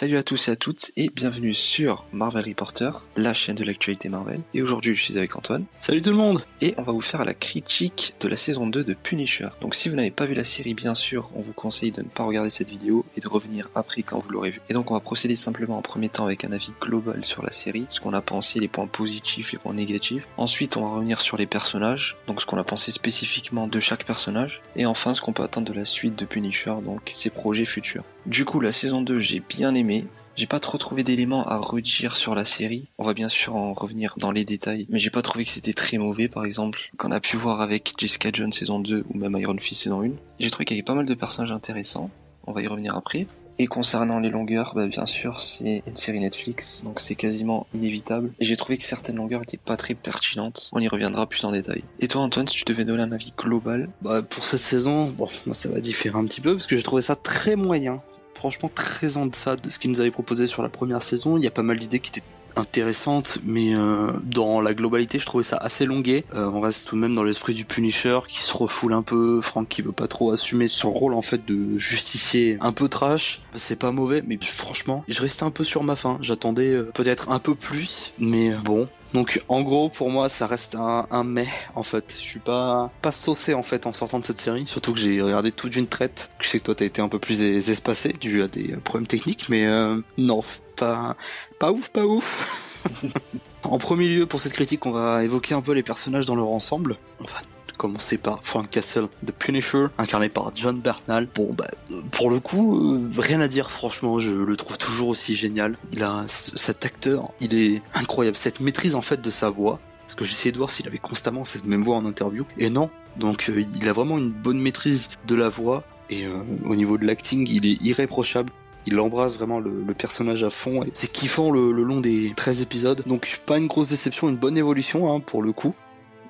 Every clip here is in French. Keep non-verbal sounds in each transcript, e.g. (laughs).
Salut à tous et à toutes et bienvenue sur Marvel Reporter, la chaîne de l'actualité Marvel. Et aujourd'hui je suis avec Antoine. Salut tout le monde Et on va vous faire la critique de la saison 2 de Punisher. Donc si vous n'avez pas vu la série bien sûr, on vous conseille de ne pas regarder cette vidéo et de revenir après quand vous l'aurez vue. Et donc on va procéder simplement en premier temps avec un avis global sur la série, ce qu'on a pensé, les points positifs, les points négatifs. Ensuite on va revenir sur les personnages, donc ce qu'on a pensé spécifiquement de chaque personnage. Et enfin ce qu'on peut attendre de la suite de Punisher, donc ses projets futurs. Du coup, la saison 2, j'ai bien aimé. J'ai pas trop trouvé d'éléments à redire sur la série. On va bien sûr en revenir dans les détails, mais j'ai pas trouvé que c'était très mauvais, par exemple, qu'on a pu voir avec Jessica Jones saison 2 ou même Iron Fist saison 1. J'ai trouvé qu'il y avait pas mal de personnages intéressants. On va y revenir après. Et concernant les longueurs, bah bien sûr, c'est une série Netflix, donc c'est quasiment inévitable. Et j'ai trouvé que certaines longueurs étaient pas très pertinentes. On y reviendra plus en détail. Et toi, Antoine, si tu devais donner un avis global? Bah pour cette saison, bon, moi ça va différer un petit peu parce que j'ai trouvé ça très moyen franchement très en deçà de ce qu'ils nous avaient proposé sur la première saison. Il y a pas mal d'idées qui étaient intéressantes, mais euh, dans la globalité, je trouvais ça assez longué. Euh, on reste tout de même dans l'esprit du Punisher qui se refoule un peu, Frank qui veut pas trop assumer son rôle en fait de justicier un peu trash. C'est pas mauvais, mais franchement, je restais un peu sur ma faim. J'attendais euh, peut-être un peu plus, mais bon, donc en gros pour moi ça reste un, un mais en fait. Je suis pas pas saucé en fait en sortant de cette série. Surtout que j'ai regardé tout d'une traite. Je sais que toi t'as été un peu plus espacé dû à des problèmes techniques, mais euh, non pas pas ouf pas ouf. (laughs) en premier lieu pour cette critique on va évoquer un peu les personnages dans leur ensemble. Commencer par Frank Castle, The Punisher, incarné par John Bernal. Bon, bah, pour le coup, euh, rien à dire, franchement, je le trouve toujours aussi génial. Il a cet acteur, il est incroyable, cette maîtrise en fait de sa voix. Parce que j'essayais de voir s'il avait constamment cette même voix en interview, et non. Donc, euh, il a vraiment une bonne maîtrise de la voix, et euh, au niveau de l'acting, il est irréprochable il embrasse vraiment le, personnage à fond c'est kiffant le, le, long des 13 épisodes donc pas une grosse déception une bonne évolution hein, pour le coup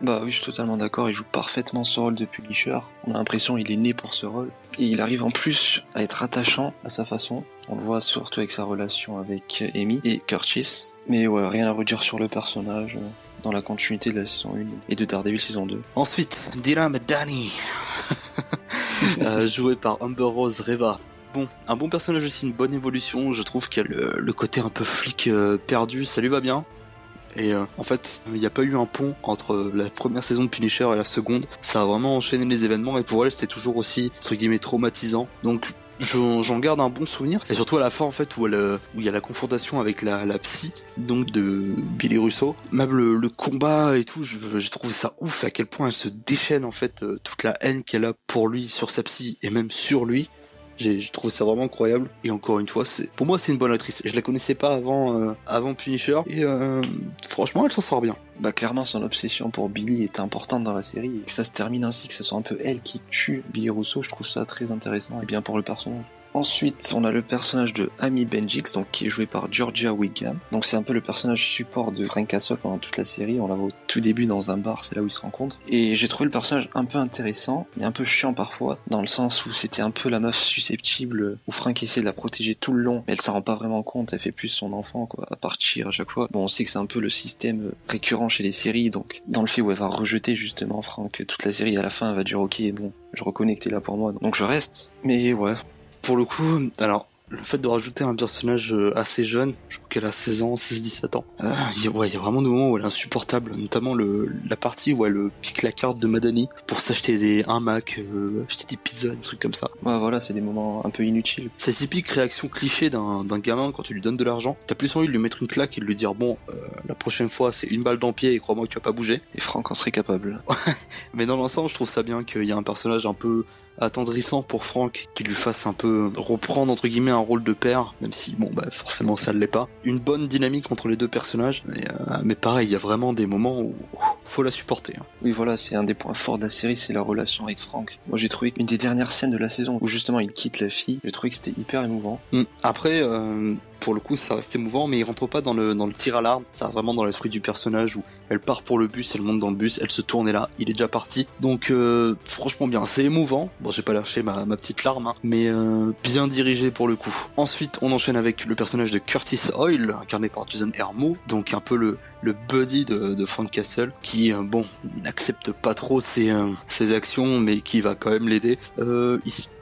bah oui, je suis totalement d'accord, il joue parfaitement ce rôle de Punisher. On a l'impression qu'il est né pour ce rôle. Et il arrive en plus à être attachant à sa façon. On le voit surtout avec sa relation avec Amy et Curtis. Mais ouais, rien à redire sur le personnage euh, dans la continuité de la saison 1 et de Daredevil saison 2. Ensuite, Dylan Danny, (laughs) euh, joué par Amber Rose Reva. Bon, un bon personnage aussi, une bonne évolution. Je trouve a le, côté un peu flic euh, perdu, ça lui va bien. Et euh, en fait, il n'y a pas eu un pont entre la première saison de Punisher et la seconde. Ça a vraiment enchaîné les événements et pour elle, c'était toujours aussi, entre guillemets, traumatisant. Donc, j'en garde un bon souvenir. Et surtout à la fin, en fait, où il y a la confrontation avec la, psy, donc de Billy Russo. Même le, combat et tout, j'ai trouvé ça ouf à quel point elle se déchaîne, en fait, euh, toute la haine qu'elle a pour lui, sur sa psy et même sur lui. J'ai trouvé ça vraiment incroyable. Et encore une fois, pour moi c'est une bonne actrice. Je la connaissais pas avant euh, avant Punisher et euh, franchement elle s'en sort bien. Bah clairement son obsession pour Billy est importante dans la série et que ça se termine ainsi que ce soit un peu elle qui tue Billy Rousseau, je trouve ça très intéressant et bien pour le personnage. Ensuite, on a le personnage de Amy Benjix, donc qui est joué par Georgia Wiggum. Donc c'est un peu le personnage support de Frank Castle pendant toute la série. On la voit au tout début dans un bar, c'est là où ils se rencontrent. Et j'ai trouvé le personnage un peu intéressant, mais un peu chiant parfois, dans le sens où c'était un peu la meuf susceptible, où Frank essaie de la protéger tout le long, mais elle s'en rend pas vraiment compte. Elle fait plus son enfant, quoi, à partir à chaque fois. Bon, on sait que c'est un peu le système récurrent chez les séries, donc dans le fait où elle va rejeter justement Frank toute la série, à la fin elle va dire ok, bon, je reconnais là pour moi, donc je reste. Mais ouais, pour le coup, alors le fait de rajouter un personnage euh, assez jeune, je crois qu'elle a 16 ans, 16-17 ans, euh, il, y a, vraiment des moments où elle est insupportable, notamment le, la partie où elle pique la carte de Madani pour s'acheter des un Mac, euh, acheter des pizzas, des trucs comme ça. Ouais voilà, c'est des moments un peu inutiles. C'est typique réaction cliché d'un gamin quand tu lui donnes de l'argent. T'as plus envie de lui mettre une claque et de lui dire bon, la prochaine fois c'est une balle dans le pied et crois-moi que tu vas pas bouger. Et Franck en serait capable. (laughs) Mais dans l'ensemble, je trouve ça bien qu'il y a un personnage un peu attendrissant pour Frank qui lui fasse un peu reprendre entre guillemets un rôle de père, même si bon bah forcément ça ne l'est pas. Une bonne dynamique entre les deux personnages, mais, euh, mais pareil, il y a vraiment des moments où faut la supporter. Hein. Oui voilà, c'est un des points forts de la série, c'est la relation avec Frank. Moi j'ai trouvé qu'une des dernières scènes de la saison où justement il quitte la fille, j'ai trouvé que c'était hyper émouvant. Hum. Après, euh, pour le coup, ça reste émouvant, mais il rentre pas dans le, tir à l'arme. Ça reste vraiment dans l'esprit du personnage où elle part pour le bus, elle monte dans le bus, elle se tourne et là, il est déjà parti. Donc, euh, franchement bien, c'est émouvant. Bon, j'ai pas lâché ma, petite larme, hein, mais euh, bien dirigé pour le coup. Ensuite, on enchaîne avec le personnage de Curtis Oil, incarné par Jason Hermo, donc un peu le, buddy de, Frank Castle, qui, euh, bon, n'accepte pas trop ses, actions, mais qui va quand même l'aider.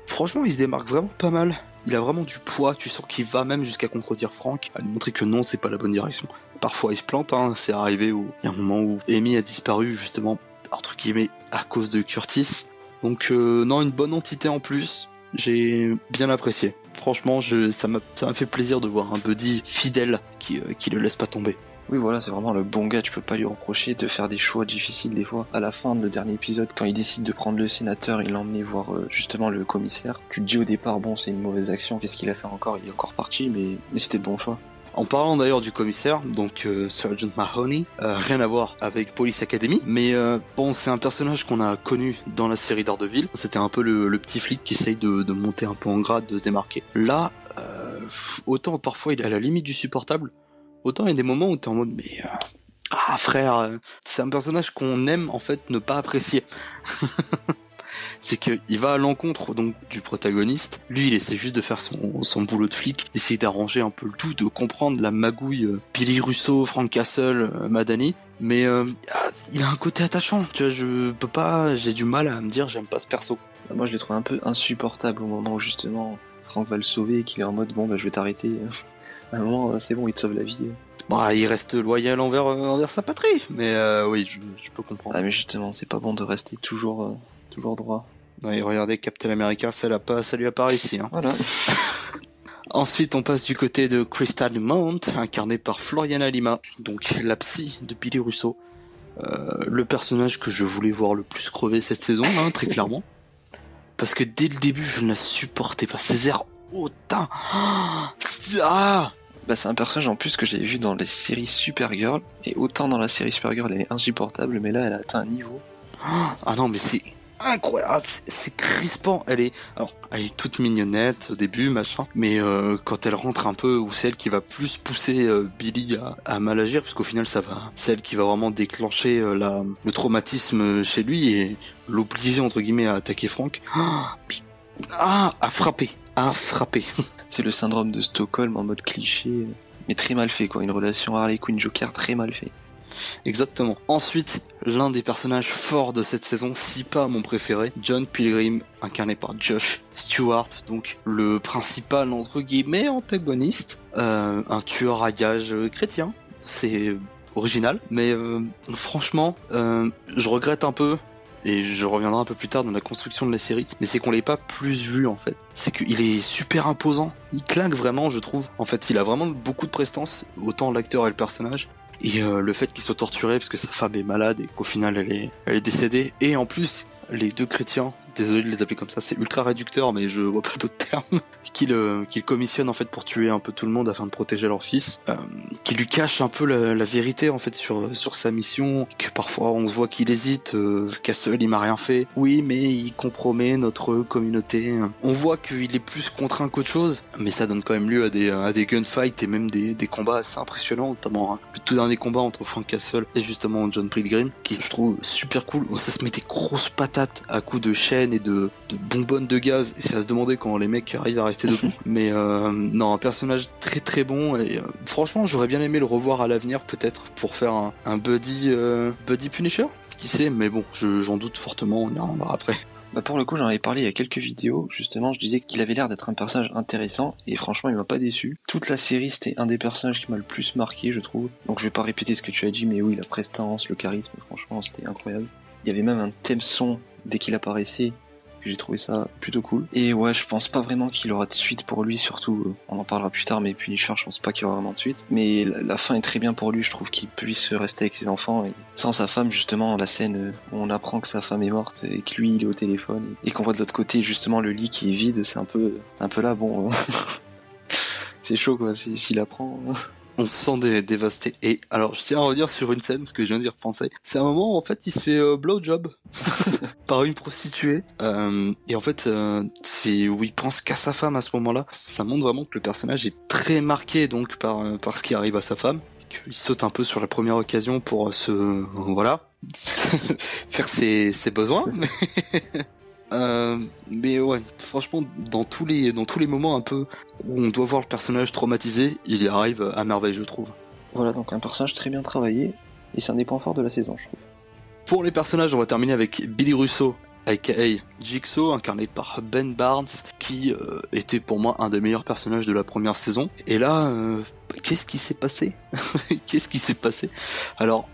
Franchement, il se démarque vraiment pas mal il a vraiment du poids. Tu sens qu'il va même jusqu'à contredire Frank, à lui montrer que non, c'est pas la bonne direction. Parfois, il se plante. Hein. C'est arrivé où il y a un moment où Amy a disparu justement entre guillemets à cause de Curtis. Donc euh, non, une bonne entité en plus. J'ai bien apprécié. Franchement, ça m'a fait plaisir de voir un buddy fidèle qui, euh, qui le laisse pas tomber. Oui, voilà, c'est vraiment le bon gars. Tu peux pas lui reprocher de faire des choix difficiles des fois. À la fin de le dernier épisode, quand il décide de prendre le sénateur, il l'emmener voir euh, justement le commissaire. Tu te dis au départ, bon, c'est une mauvaise action. Qu'est-ce qu'il a fait encore? Il est encore parti, mais, c'était bon choix. En parlant d'ailleurs du commissaire, donc euh, Sergeant Mahoney, euh, rien à voir avec Police Academy, mais bon, c'est un personnage qu'on a connu dans la série d'Ardeville. C'était un peu le, petit flic qui essaye de, monter un peu en grade, de se démarquer. Là, autant parfois il est à la limite du supportable, autant il y a des moments où t'es en mode mais ah frère, c'est un personnage qu'on aime en fait ne pas apprécier. (laughs) c'est qu'il va à l'encontre donc du protagoniste. Lui, il essaie juste de faire son, son boulot de flic, d'essayer d'arranger un peu le tout, de comprendre la magouille euh, Billy Russo, Frank Castle, euh, Madani. Mais euh, ah, il a un côté attachant, tu vois, je peux pas, j'ai du mal à me dire j'aime pas ce perso. Bah, moi je l'ai trouvé un peu insupportable au moment où justement Frank va le sauver et qu'il est en mode bon bah je vais t'arrêter. (laughs) à un moment c'est bon, il te sauve la vie. Bah, il reste loyal envers, envers sa patrie, mais oui, je, je, peux comprendre. Ah, mais justement, c'est pas bon de rester toujours toujours droit. Oui, regardez Captain America, ça, l'a pas, ça lui apparaît ici. Hein. Voilà. (laughs) Ensuite, on passe du côté de Crystal Mount, incarné par Floriana Lima, donc la psy de Billy Russo. Euh, le personnage que je voulais voir le plus crever cette saison, hein, très clairement. (laughs) Parce que dès le début, je ne la supportais pas. Ces autant. Ah bah, c'est un personnage en plus que j'ai vu dans les séries Supergirl. Et autant dans la série Supergirl, elle est insupportable, mais là, elle a atteint un niveau. Ah non, mais c'est incroyable, ah, c'est crispant. Elle est, alors, elle est toute mignonnette au début, machin, mais euh, quand elle rentre un peu, ou c'est elle qui va plus pousser euh, Billy à, à, mal agir, puisqu'au final, ça va, c'est elle qui va vraiment déclencher euh, la, le traumatisme chez lui et l'obliger entre guillemets à attaquer Frank. Ah, ah à frapper, à frapper. (laughs) c'est le syndrome de Stockholm en mode cliché, mais très mal fait quoi. Une relation Harley Quinn Joker très mal fait. Exactement. Ensuite, l'un des personnages forts de cette saison, si pas mon préféré, John Pilgrim, incarné par Josh Stewart, donc le principal entre guillemets antagoniste, euh, un tueur à gages chrétien. C'est original, mais euh, franchement, euh, je regrette un peu et je reviendrai un peu plus tard dans la construction de la série, mais c'est qu'on l'ait pas plus vu en fait. C'est qu'il est super imposant, il claque vraiment je trouve. En fait, il a vraiment beaucoup de prestance, autant l'acteur et le personnage, et euh, le fait qu'il soit torturé parce que sa femme est malade et qu'au final elle est, elle est décédée. Et en plus, les deux chrétiens désolé de les appeler comme ça, c'est ultra réducteur, mais je vois pas d'autres termes, (laughs) qu'il euh, commissionne en fait pour tuer un peu tout le monde afin de protéger leur fils, euh, qui lui cache un peu la, vérité en fait sur sur sa mission, que parfois on se voit qu'il hésite, euh, qu'à seul il m'a rien fait, oui mais il compromet notre communauté, on voit qu'il est plus contraint qu'autre chose, mais ça donne quand même lieu à des à des gunfights et même des, des combats assez impressionnants, notamment hein, le tout dernier combat entre Frank Castle et justement John Pilgrim, qui je trouve super cool, ça se met des grosses patates à coups de et de, bonbonnes de gaz. Et c'est à se demander quand les mecs arrivent à rester debout. (laughs) Mais euh, non, un personnage très très bon. Et euh, franchement, j'aurais bien aimé le revoir à l'avenir, peut-être, pour faire un, buddy, euh, buddy Punisher. Qui sait, mais bon, j'en doute fortement, on y reviendra après. Bah pour le coup, j'en avais parlé il y a quelques vidéos. Justement, je disais qu'il avait l'air d'être un personnage intéressant et franchement, il m'a pas déçu. Toute la série, c'était un des personnages qui m'a le plus marqué, je trouve. Donc je vais pas répéter ce que tu as dit, mais oui, la prestance, le charisme, franchement, c'était incroyable. Il y avait même un thème son dès qu'il apparaissait. J'ai trouvé ça plutôt cool. Et ouais, je pense pas vraiment qu'il aura de suite pour lui, surtout, euh, on en parlera plus tard, mais Punisher, je pense pas qu'il y aura vraiment de suite. Mais la, fin est très bien pour lui, je trouve qu'il puisse rester avec ses enfants. Sans sa femme, justement, la scène euh, où on apprend que sa femme est morte et que lui, il est au téléphone et qu'on voit de l'autre côté, justement, le lit qui est vide, c'est un peu, un peu là, bon. (laughs) c'est chaud quoi, s'il apprend on se sent dévasté. Et alors, je tiens à revenir sur une scène, parce que je viens de dire français. C'est un moment où, en fait, il se fait euh, blowjob (laughs) par une prostituée. Euh, et en fait, euh, c'est où il pense qu'à sa femme à ce moment-là. Ça montre vraiment que le personnage est très marqué, donc, par, euh, par ce qui arrive à sa femme. Il saute un peu sur la première occasion pour se... voilà. (laughs) faire ses, ses besoins. Euh, mais ouais, franchement, dans tous les dans tous les moments un peu où on doit voir le personnage traumatisé, il y arrive à merveille, je trouve. Voilà, donc un personnage très bien travaillé et c'est un des points forts de la saison, je trouve. Pour les personnages, on va terminer avec Billy Russo, aka Jigsaw, incarné par Ben Barnes, qui euh, était pour moi un des meilleurs personnages de la première saison. Et là, euh, qu'est-ce qui s'est passé? (laughs) Qu'est-ce qui s'est passé? Alors,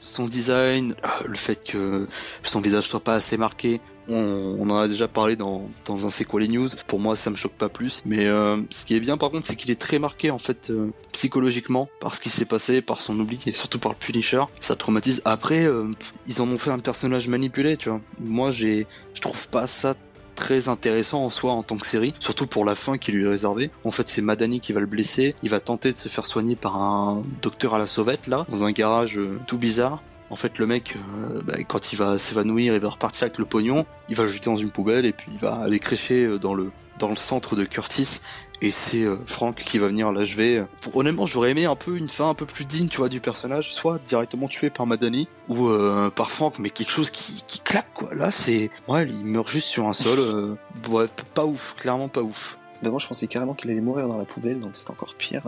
son design, le fait que son visage soit pas assez marqué, on, en a déjà parlé dans, dans un C'est les news. Pour moi, ça me choque pas plus. Mais euh, ce qui est bien, par contre, c'est qu'il est très marqué en fait euh, psychologiquement par ce qui s'est passé, par son oubli et surtout par le Punisher. Ça traumatise. Après, euh, ils en ont fait un personnage manipulé, tu vois. Moi, j'ai, je trouve pas ça très intéressant en soi en tant que série, surtout pour la fin qui lui est réservée. En fait, c'est Madani qui va le blesser. Il va tenter de se faire soigner par un docteur à la sauvette là, dans un garage tout bizarre. En fait, le mec, euh, bah, quand il va s'évanouir, il va repartir avec le pognon, il va le jeter dans une poubelle et puis il va aller crécher euh, dans le centre de Curtis. Et c'est euh, Frank qui va venir l'achever. Honnêtement, j'aurais aimé un peu une fin un peu plus digne, tu vois, du personnage, soit directement tué par Madani ou par Frank, mais quelque chose qui, claque quoi. Là, c'est ouais, il meurt juste sur un sol. ouais, pas ouf, clairement pas ouf. Moi je pensais carrément qu'il allait mourir dans la poubelle, donc c'est encore pire.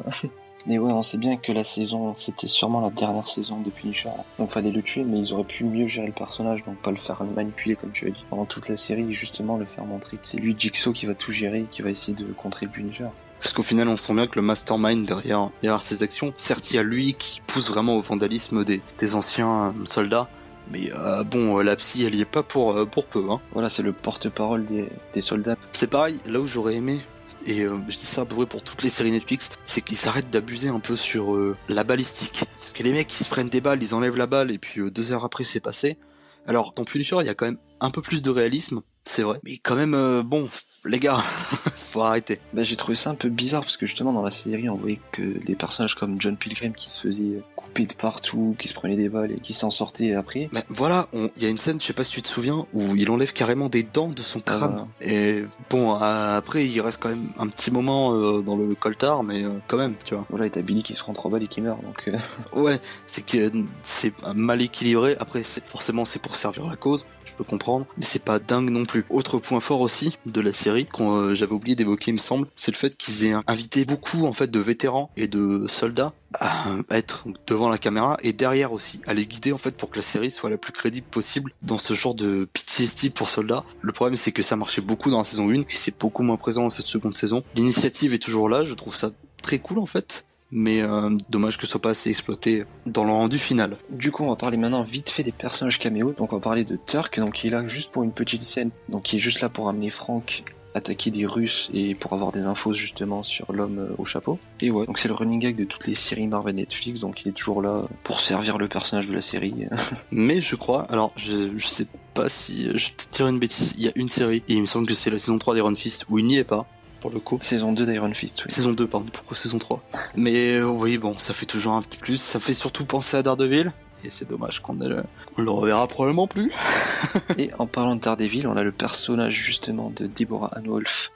Mais ouais, on sait bien que la saison, c'était sûrement la dernière saison de Punisher. Donc fallait le tuer, mais ils auraient pu mieux gérer le personnage, donc pas le faire manipuler comme tu as dit. Pendant toute la série, justement le faire montrer que c'est lui Jigsaw qui va tout gérer, qui va essayer de contrer le Punisher. Parce qu'au final, on sent bien que le mastermind derrière, derrière ses actions, certes, il y a lui qui pousse vraiment au vandalisme des, des anciens euh, soldats. Mais euh, bon, euh, la psy, elle y est pas pour, euh, pour peu. Hein. Voilà, c'est le porte-parole des, des soldats. C'est pareil, là où j'aurais aimé, et euh, je dis ça à peu pour toutes les séries Netflix, c'est qu'ils s'arrêtent d'abuser un peu sur euh, la balistique. Parce que les mecs, ils se prennent des balles, ils enlèvent la balle, et puis euh, deux heures après, c'est passé. Alors, dans Punisher, il y a quand même un peu plus de réalisme, c'est vrai. Mais quand même, bon, les gars, (laughs) faut arrêter. Bah, j'ai trouvé ça un peu bizarre parce que justement dans la série on voyait que des personnages comme John Pilgrim qui se faisaient couper de partout, qui se prenaient des balles et qui s'en sortaient après. Mais voilà, on- il y a une scène, je sais pas si tu te souviens, où il enlève carrément des dents de son crâne. Et bon, euh, après, il reste quand même un petit moment euh, dans le coltard, mais euh, quand même, tu vois. Voilà, et t'as Billy qui se prend trois balles et qui meurt, donc euh, (laughs) Ouais, c'est que c'est mal équilibré. Après, forcément c'est pour servir la cause, je peux comprendre, mais c'est pas dingue non plus. Autre point fort aussi de la série, euh, j'avais oublié d'évoquer, il me semble, c'est le fait qu'ils aient invité beaucoup en fait de vétérans et de soldats à être devant la caméra et derrière aussi, à les guider en fait pour que la série soit la plus crédible possible dans ce genre de PTSD pour soldats. Le problème c'est que ça marchait beaucoup dans la saison 1 et c'est beaucoup moins présent dans cette seconde saison. L'initiative est toujours là, je trouve ça très cool en fait. Mais euh, dommage que ce soit pas assez exploité dans le rendu final. Du coup, on va parler maintenant vite fait des personnages caméos. Donc, on va parler de Turk, donc qui est là juste pour une petite scène. Donc, qui est juste là pour amener Frank attaquer des Russes et pour avoir des infos justement sur l'homme euh, au chapeau. Et ouais, donc c'est le running gag de toutes les séries Marvel Netflix, donc il est toujours là pour servir le personnage de la série. (laughs) Mais je crois, alors je, je sais pas si je vais peut-être dire une bêtise, il y a une série, et il me semble que c'est la saison 3 d'Iron Fist où il n'y est pas, pour le coup. Saison 2 d'Iron Fist, oui. Saison 2, pardon, pourquoi saison 3 Mais euh, oui, bon, ça fait toujours un petit plus, ça fait surtout penser à Daredevil, et c'est dommage qu'on ne le, reverra probablement plus. (laughs) Et en parlant de Daredevil, on a le personnage justement de Deborah Ann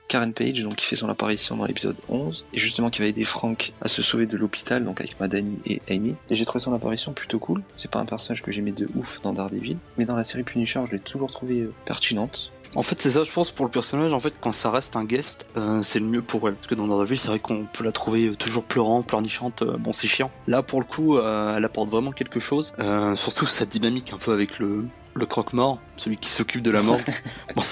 Karen Page, donc qui fait son apparition dans l'épisode 11, et justement qui va aider Frank à se sauver de l'hôpital, donc avec Madani et Amy. Et j'ai trouvé son apparition plutôt cool. C'est pas un personnage que j'aimais de ouf dans Daredevil, mais dans la série Punisher, je l'ai toujours trouvé euh, pertinente. En fait, c'est ça, je pense, pour le personnage, en fait, quand ça reste un guest, euh, c'est le mieux pour elle. Parce que dans Daredevil, c'est vrai qu'on peut la trouver toujours pleurant, pleurnichante, euh, bon, c'est chiant. Là, pour le coup, euh, elle apporte vraiment quelque chose, surtout sa dynamique un peu avec le, le croque-mort, celui qui s'occupe de la mort. (laughs) bon,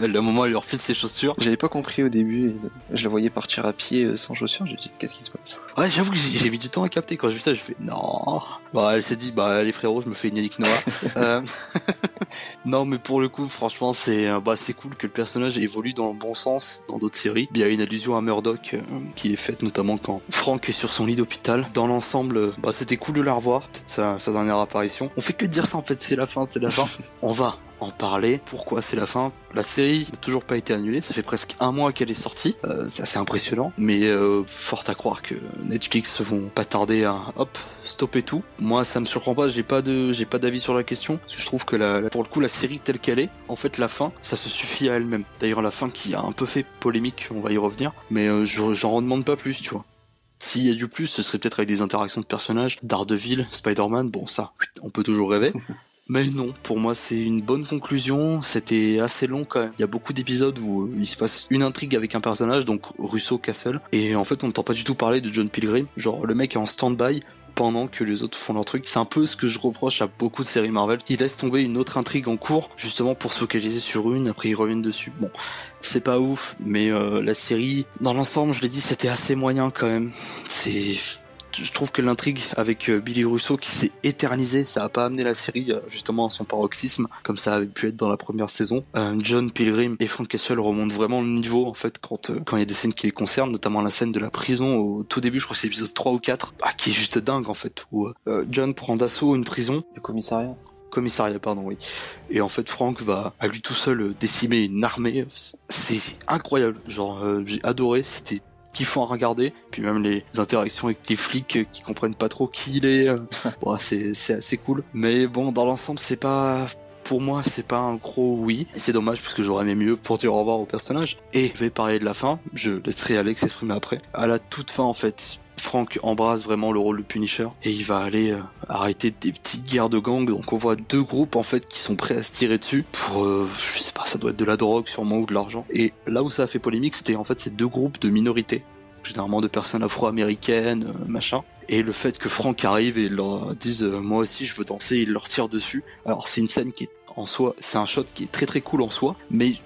(laughs) un moment, elle lui refile ses chaussures. J'avais pas compris au début, je la voyais partir à pied euh, sans chaussures, j'ai dit qu'est-ce qui se passe? Ouais, j'avoue que j'ai mis du temps à capter quand j'ai vu ça, j'ai fait non. Bah, elle s'est dit, bah, allez frérot, je me fais une Yannick Noah. (laughs) Euh, non, mais pour le coup, franchement, c'est euh, bah, c'est cool que le personnage évolue dans le bon sens dans d'autres séries. Il y a une allusion à Murdoch euh, qui est faite notamment quand Frank est sur son lit d'hôpital. Dans l'ensemble, bah, c'était cool de la revoir, peut-être sa, sa dernière apparition. On fait que dire ça en fait, c'est la fin, c'est la fin. On va en parler. Pourquoi c'est la fin La série n'a toujours pas été annulée. Ça fait presque un mois qu'elle est sortie. Euh, c'est assez impressionnant. Mais euh, fort à croire que Netflix vont pas tarder à hop stopper tout. Moi, ça me surprend pas. J'ai pas de j'ai pas d'avis sur la question parce que je trouve que la, pour le coup la série telle qu'elle est, en fait la fin, ça se suffit à elle-même. D'ailleurs la fin qui a un peu fait polémique, on va y revenir. Mais euh, je- j'en redemande pas plus, tu vois. S'il y a du plus, ce serait peut-être avec des interactions de personnages, Daredevil, Spider-Man, bon ça, on peut toujours rêver. Mais non, pour moi c'est une bonne conclusion, c'était assez long quand même. Il y a beaucoup d'épisodes où euh, il se passe une intrigue avec un personnage, donc Russo Castle, et en fait on n'entend pas du tout parler de John Pilgrim. Genre le mec est en stand-by, pendant que les autres font leur truc. C'est un peu ce que je reproche à beaucoup de séries Marvel. Ils laissent tomber une autre intrigue en cours, justement pour se focaliser sur une, après ils reviennent dessus. Bon, c'est pas ouf, mais euh, la série, dans l'ensemble, je l'ai dit, c'était assez moyen quand même. C'est je trouve que l'intrigue avec euh, Billy Russo qui s'est éternisée, ça a pas amené la série euh, justement à son paroxysme comme ça avait pu être dans la première saison. Euh, John Pilgrim et Frank Castle remontent vraiment le niveau en fait quand quand il y a des scènes qui les concernent, notamment la scène de la prison au tout début, je crois que c'est épisode 3 ou 4, bah, qui est juste dingue en fait où John prend d'assaut une prison. Le commissariat commissariat, pardon, oui. Et en fait, Frank va à lui tout seul décimer une armée. C'est incroyable. Genre, j'ai adoré. C'était kiffant à regarder. Puis même les interactions avec les flics euh, qui comprennent pas trop qui il est. Euh, (laughs) c'est, c'est assez cool. Mais bon, dans l'ensemble, c'est pas pour moi, c'est pas un gros oui. Et c'est dommage parce que j'aurais aimé mieux pour dire au revoir au personnage. Et je vais parler de la fin. Je laisserai Alex s'exprimer après. À la toute fin, en fait, Frank embrasse vraiment le rôle de Punisher et il va aller euh, arrêter des petites guerres de gang. Donc on voit deux groupes en fait qui sont prêts à se tirer dessus pour, je sais pas, ça doit être de la drogue sûrement ou de l'argent. Et là où ça a fait polémique, c'était en fait ces deux groupes de minorités généralement de personnes afro-américaines, euh, machin. Et le fait que Frank arrive et leur dise euh, moi aussi je veux danser, il leur tire dessus. Alors c'est une scène qui est en soi, c'est un shot qui est très très cool en soi, mais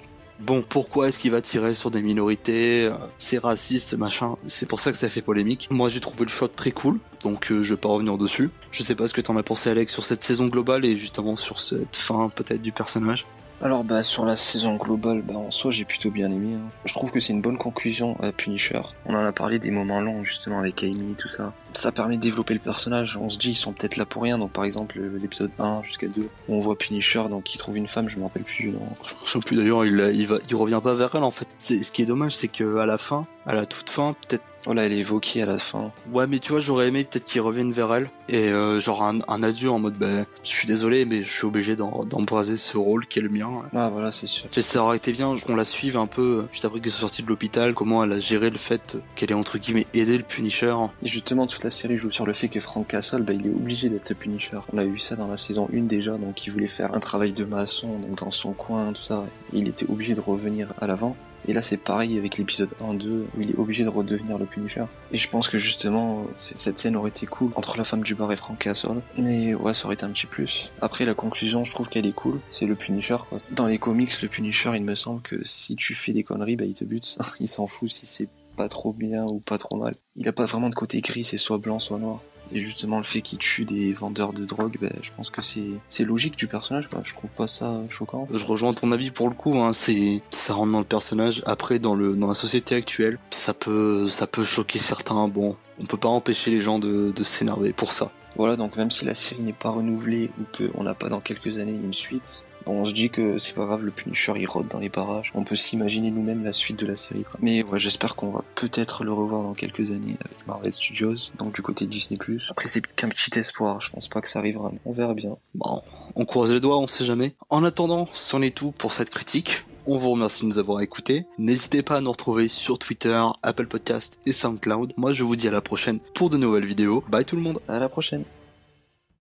bon, pourquoi est-ce qu'il va tirer sur des minorités euh, C'est raciste, machin. C'est pour ça que ça fait polémique. Moi, j'ai trouvé le shot très cool, donc je vais pas revenir dessus. Je sais pas ce que t'en as pensé, Alex, sur cette saison globale et justement sur cette fin peut-être du personnage. Alors bah sur la saison globale, bah en soi j'ai plutôt bien aimé. Hein. Je trouve que c'est une bonne conclusion à Punisher. On en a parlé des moments longs justement avec Amy et tout ça. Ça permet de développer le personnage. On se dit ils sont peut-être là pour rien. Donc par exemple l'épisode 1 jusqu'à 2, on voit Punisher donc il trouve une femme, je me rappelle plus. Non. Je me souviens plus d'ailleurs. Il, il va, il revient pas vers elle en fait. C'est ce qui est dommage, c'est que à la fin, à la toute fin, peut-être Oh là, elle est évoquée à la fin. Ouais, mais tu vois, j'aurais aimé peut-être qu'ils reviennent vers elle et euh, genre un, un, adieu en mode, bah, je suis désolé, mais je suis obligé d'embraser ce rôle qui est le mien. Ah voilà, c'est sûr. Ça aurait été bien qu'on la suive un peu euh, juste après qu'elle soit sortie de l'hôpital, comment elle a géré le fait qu'elle ait entre guillemets aidé le Punisher. Et justement, toute la série joue sur le fait que Frank Castle, bah, il est obligé d'être Punisher. On a vu ça dans la saison 1 déjà, donc il voulait faire un travail de maçon, donc dans son coin, tout ça. Il était obligé de revenir à l'avant. Et là, c'est pareil avec l'épisode 1-2, où il est obligé de redevenir le Punisher. Et je pense que justement, cette scène aurait été cool entre la femme du bar et Frank Castle. Mais ouais, ça aurait été un petit plus. Après, la conclusion, je trouve qu'elle est cool. C'est le Punisher, quoi. Dans les comics, le Punisher, il me semble que si tu fais des conneries, bah, il te bute. (laughs) il s'en fout si c'est pas trop bien ou pas trop mal. Il a pas vraiment de côté gris, c'est soit blanc, soit noir. Et justement, le fait qu'il tue des vendeurs de drogue, ben, je pense que c'est, logique du personnage, quoi. Je trouve pas ça choquant. Je rejoins ton avis pour le coup, hein. C'est, ça rentre dans le personnage. Après, dans le, dans la société actuelle, ça peut, ça peut choquer certains. Bon, on peut pas empêcher les gens de, de s'énerver pour ça. Voilà, donc même si la série n'est pas renouvelée ou qu'on n'a pas dans quelques années une suite, Bon, on se dit que c'est pas grave, le Punisher il rôde dans les parages. On peut s'imaginer nous-mêmes la suite de la série. Quoi. Mais ouais, j'espère qu'on va peut-être le revoir dans quelques années avec Marvel Studios, donc du côté de Disney+. Après, c'est qu'un petit espoir. Je pense pas que ça arrivera. On verra bien. Bon, on croise les doigts, on sait jamais. En attendant, c'en est tout pour cette critique. On vous remercie de nous avoir écoutés. N'hésitez pas à nous retrouver sur Twitter, Apple Podcast et SoundCloud. Moi, je vous dis à la prochaine pour de nouvelles vidéos. Bye tout le monde. À la prochaine.